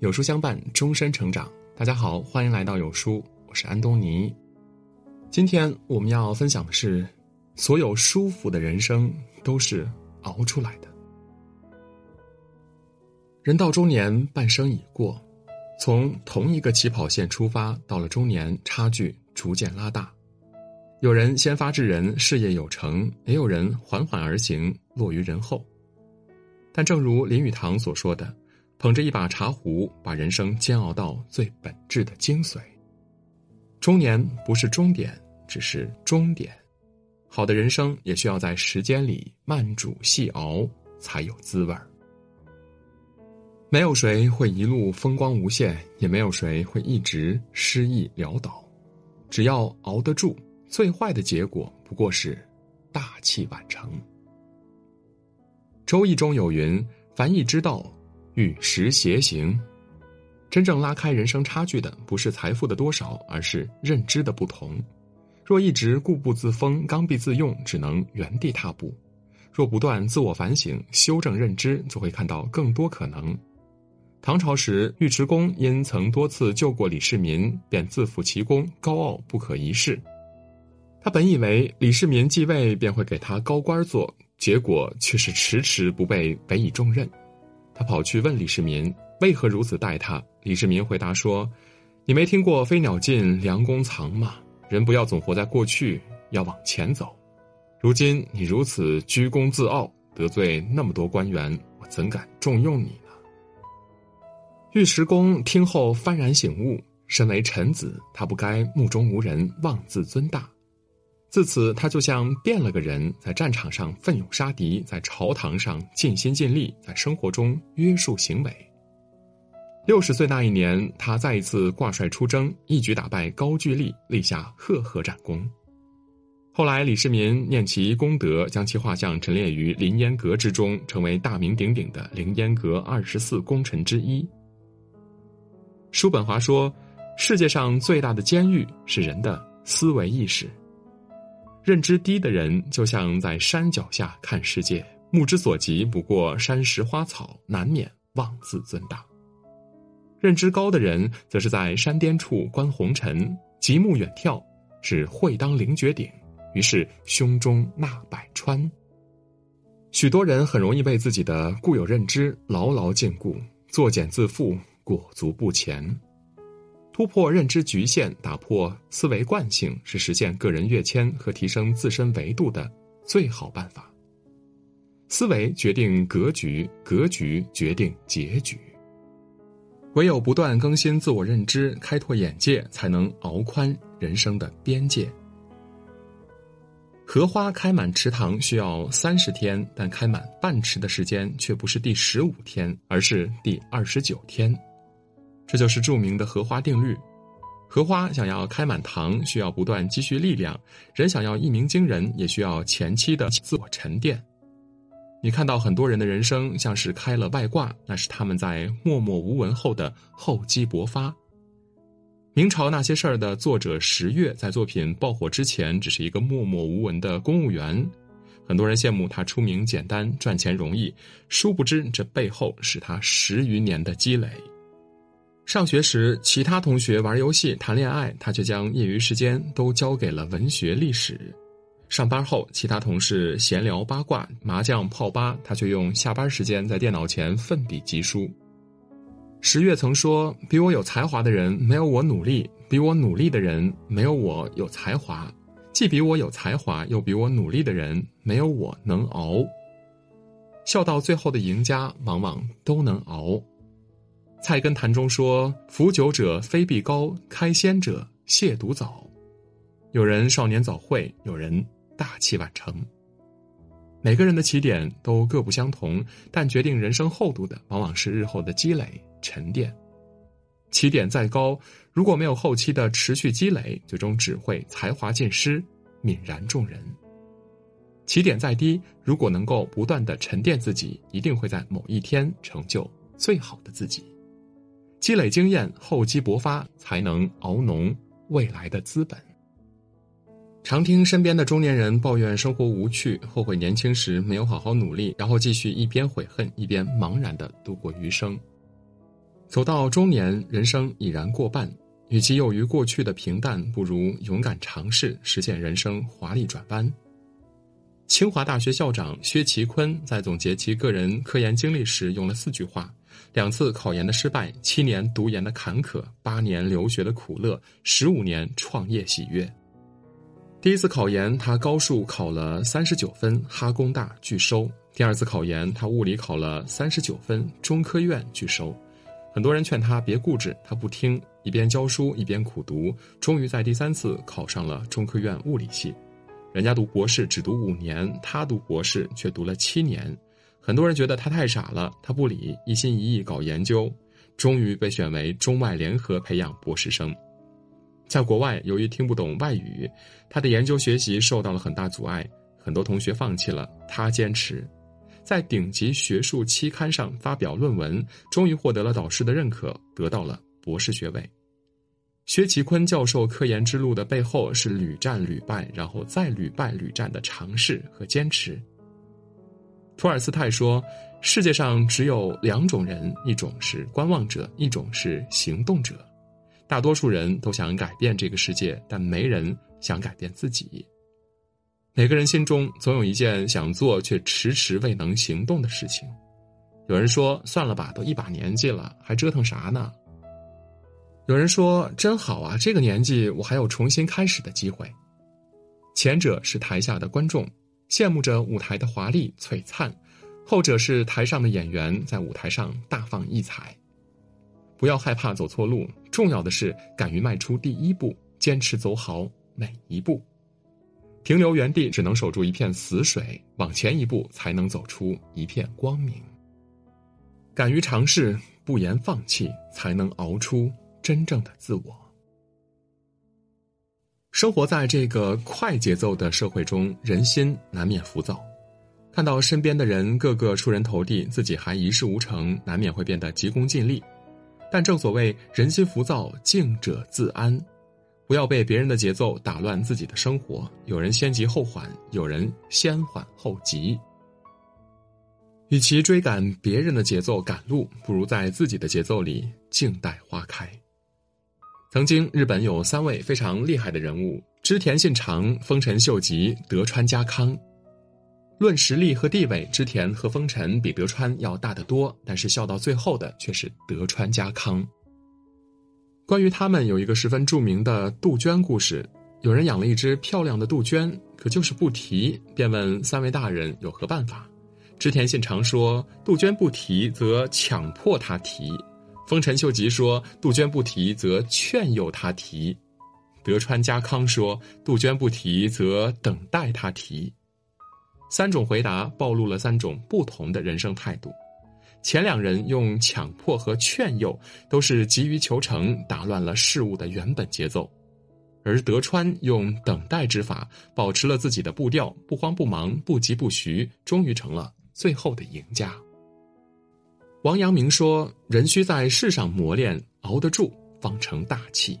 有书相伴，终身成长。大家好，欢迎来到有书，我是安东尼。今天我们要分享的是，所有舒服的人生都是熬出来的。人到中年，半生已过，从同一个起跑线出发，到了中年，差距逐渐拉大。有人先发制人，事业有成；也有人缓缓而行，落于人后。但正如林语堂所说的。捧着一把茶壶，把人生煎熬到最本质的精髓。中年不是终点，只是终点。好的人生也需要在时间里慢煮细熬，才有滋味儿。没有谁会一路风光无限，也没有谁会一直失意潦倒。只要熬得住，最坏的结果不过是大器晚成。周易中有云：“凡易之道。”与时偕行，真正拉开人生差距的不是财富的多少，而是认知的不同。若一直固步自封、刚愎自用，只能原地踏步；若不断自我反省、修正认知，就会看到更多可能。唐朝时，尉迟恭因曾多次救过李世民，便自负其功，高傲不可一世。他本以为李世民继位便会给他高官做，结果却是迟迟不被委以重任。他跑去问李世民为何如此待他。李世民回答说：“你没听过‘飞鸟尽，良弓藏’吗？人不要总活在过去，要往前走。如今你如此居功自傲，得罪那么多官员，我怎敢重用你呢？”尉迟恭听后幡然醒悟：身为臣子，他不该目中无人，妄自尊大。自此，他就像变了个人，在战场上奋勇杀敌，在朝堂上尽心尽力，在生活中约束行为。六十岁那一年，他再一次挂帅出征，一举打败高句丽，立下赫赫战功。后来，李世民念其功德，将其画像陈列于凌烟阁之中，成为大名鼎鼎的凌烟阁二十四功臣之一。叔本华说：“世界上最大的监狱是人的思维意识。”认知低的人就像在山脚下看世界，目之所及不过山石花草，难免妄自尊大；认知高的人则是在山巅处观红尘，极目远眺，是会当凌绝顶，于是胸中纳百川。许多人很容易被自己的固有认知牢牢禁锢，作茧自缚，裹足不前。突破认知局限，打破思维惯性，是实现个人跃迁和提升自身维度的最好办法。思维决定格局，格局决定结局。唯有不断更新自我认知，开拓眼界，才能熬宽人生的边界。荷花开满池塘需要三十天，但开满半池的时间却不是第十五天，而是第二十九天。这就是著名的荷花定律。荷花想要开满塘，需要不断积蓄力量；人想要一鸣惊人，也需要前期的自我沉淀。你看到很多人的人生像是开了外挂，那是他们在默默无闻后的厚积薄发。明朝那些事儿的作者十月，在作品爆火之前，只是一个默默无闻的公务员。很多人羡慕他出名简单，赚钱容易，殊不知这背后是他十余年的积累。上学时，其他同学玩游戏、谈恋爱，他却将业余时间都交给了文学、历史。上班后，其他同事闲聊八卦、麻将泡吧，他却用下班时间在电脑前奋笔疾书。十月曾说：“比我有才华的人没有我努力，比我努力的人没有我有才华，既比我有才华又比我努力的人没有我能熬。笑到最后的赢家，往往都能熬。”《菜根谭》中说：“服酒者非必高，开先者亵渎早。”有人少年早慧，有人大器晚成。每个人的起点都各不相同，但决定人生厚度的，往往是日后的积累沉淀。起点再高，如果没有后期的持续积累，最终只会才华尽失，泯然众人。起点再低，如果能够不断的沉淀自己，一定会在某一天成就最好的自己。积累经验，厚积薄发，才能熬浓未来的资本。常听身边的中年人抱怨生活无趣，后悔年轻时没有好好努力，然后继续一边悔恨一边茫然的度过余生。走到中年，人生已然过半，与其囿于过去的平淡，不如勇敢尝试，实现人生华丽转弯。清华大学校长薛其坤在总结其个人科研经历时，用了四句话：两次考研的失败，七年读研的坎坷，八年留学的苦乐，十五年创业喜悦。第一次考研，他高数考了三十九分，哈工大拒收；第二次考研，他物理考了三十九分，中科院拒收。很多人劝他别固执，他不听，一边教书一边苦读，终于在第三次考上了中科院物理系。人家读博士只读五年，他读博士却读了七年。很多人觉得他太傻了，他不理，一心一意搞研究，终于被选为中外联合培养博士生。在国外，由于听不懂外语，他的研究学习受到了很大阻碍，很多同学放弃了，他坚持，在顶级学术期刊上发表论文，终于获得了导师的认可，得到了博士学位。薛其坤教授科研之路的背后是屡战屡败，然后再屡败屡战的尝试和坚持。托尔斯泰说：“世界上只有两种人，一种是观望者，一种是行动者。”大多数人都想改变这个世界，但没人想改变自己。每个人心中总有一件想做却迟迟未能行动的事情。有人说：“算了吧，都一把年纪了，还折腾啥呢？”有人说：“真好啊，这个年纪我还有重新开始的机会。”前者是台下的观众，羡慕着舞台的华丽璀璨；后者是台上的演员，在舞台上大放异彩。不要害怕走错路，重要的是敢于迈出第一步，坚持走好每一步。停留原地只能守住一片死水，往前一步才能走出一片光明。敢于尝试，不言放弃，才能熬出真正的自我。生活在这个快节奏的社会中，人心难免浮躁，看到身边的人个个出人头地，自己还一事无成，难免会变得急功近利。但正所谓人心浮躁，静者自安，不要被别人的节奏打乱自己的生活。有人先急后缓，有人先缓后急。与其追赶别人的节奏赶路，不如在自己的节奏里静待花开。曾经，日本有三位非常厉害的人物：织田信长、丰臣秀吉、德川家康。论实力和地位，织田和丰臣比德川要大得多，但是笑到最后的却是德川家康。关于他们有一个十分著名的杜鹃故事：有人养了一只漂亮的杜鹃，可就是不提，便问三位大人有何办法。织田信长说：“杜鹃不提，则强迫他提；丰臣秀吉说：杜鹃不提，则劝诱他提；德川家康说：杜鹃不提，则等待他提。”三种回答暴露了三种不同的人生态度。前两人用强迫和劝诱，都是急于求成，打乱了事物的原本节奏；而德川用等待之法，保持了自己的步调，不慌不忙，不急不徐，终于成了最后的赢家。王阳明说：“人需在世上磨练，熬得住，方成大器。”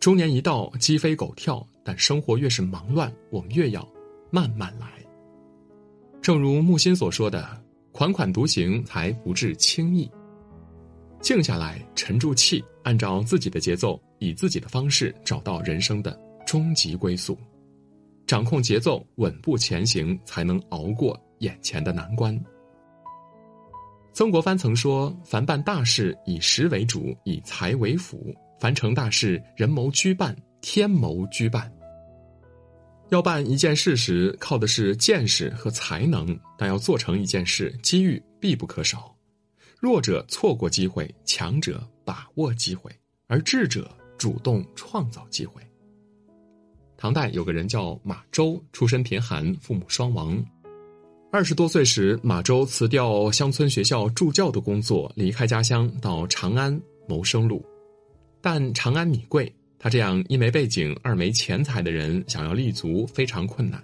中年一到，鸡飞狗跳，但生活越是忙乱，我们越要慢慢来。正如木心所说的：“款款独行，才不至轻易。”静下来，沉住气，按照自己的节奏，以自己的方式找到人生的终极归宿。掌控节奏，稳步前行，才能熬过眼前的难关。曾国藩曾说：“凡办大事，以实为主，以财为辅；凡成大事，人谋居半，天谋居半。”要办一件事时，靠的是见识和才能；但要做成一件事，机遇必不可少。弱者错过机会，强者把握机会，而智者主动创造机会。唐代有个人叫马周，出身贫寒，父母双亡。二十多岁时，马周辞掉乡村学校助教的工作，离开家乡到长安谋生路。但长安米贵。他这样一没背景、二没钱财的人，想要立足非常困难。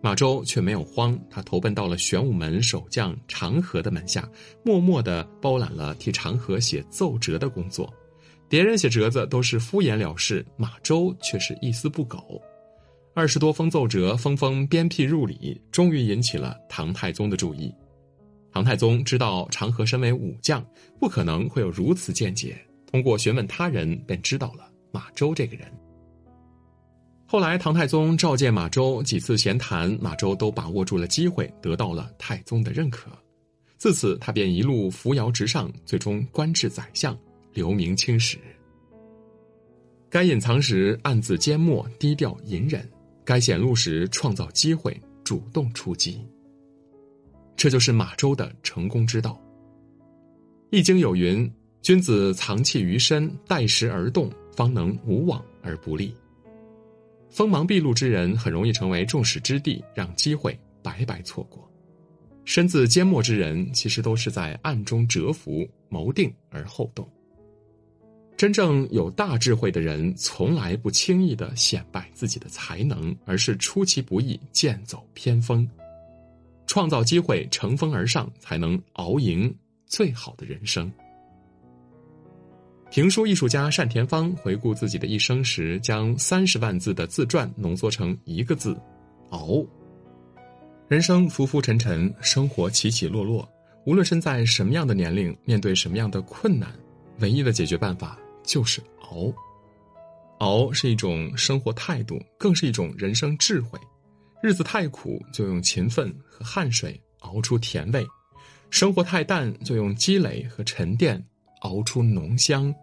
马周却没有慌，他投奔到了玄武门守将长河的门下，默默地包揽了替长河写奏折的工作。别人写折子都是敷衍了事，马周却是一丝不苟。二十多封奏折，封封鞭辟入里，终于引起了唐太宗的注意。唐太宗知道长河身为武将，不可能会有如此见解。通过询问他人，便知道了马周这个人。后来，唐太宗召见马周几次闲谈，马周都把握住了机会，得到了太宗的认可。自此，他便一路扶摇直上，最终官至宰相，留名青史。该隐藏时暗自缄默，低调隐忍；该显露时创造机会，主动出击。这就是马周的成功之道。《易经》有云：“君子藏器于身，待时而动，方能无往而不利。”锋芒毕露之人很容易成为众矢之的，让机会白白错过；身自缄默之人，其实都是在暗中蛰伏、谋定而后动。真正有大智慧的人，从来不轻易的显摆自己的才能，而是出其不意，剑走偏锋，创造机会，乘风而上，才能熬赢最好的人生。评书艺术家单田芳回顾自己的一生时，将三十万字的自传浓缩成一个字：熬。人生浮浮沉沉，生活起起落落，无论身在什么样的年龄，面对什么样的困难，唯一的解决办法就是熬。熬是一种生活态度，更是一种人生智慧。日子太苦，就用勤奋和汗水熬出甜味；生活太淡，就用积累和沉淀。熬出浓香。《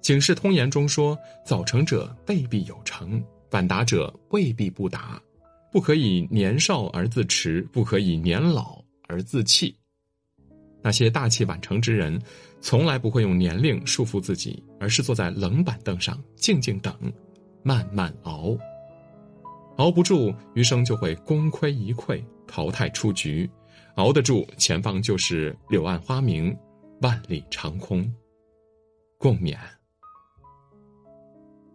警世通言》中说：“早成者未必有成，晚达者未必不达。不可以年少而自持，不可以年老而自弃。”那些大器晚成之人，从来不会用年龄束缚自己，而是坐在冷板凳上静静等，慢慢熬。熬不住，余生就会功亏一篑，淘汰出局；熬得住，前方就是柳暗花明。万里长空，共勉。